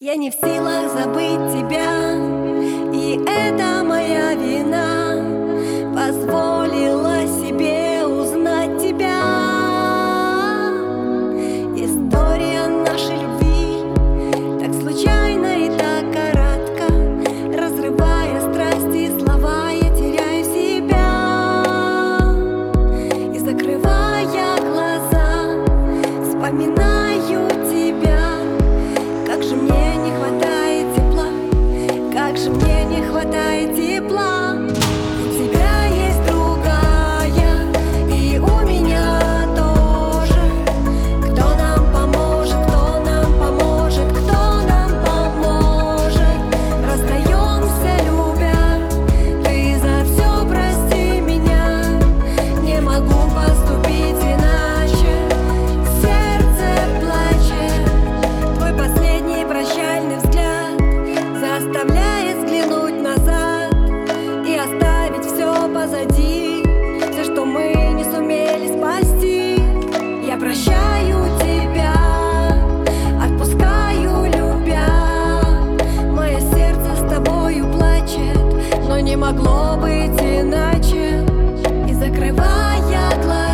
Я не в силах забыть тебя, и это моя вина. Могло быть иначе и закрывая глаза.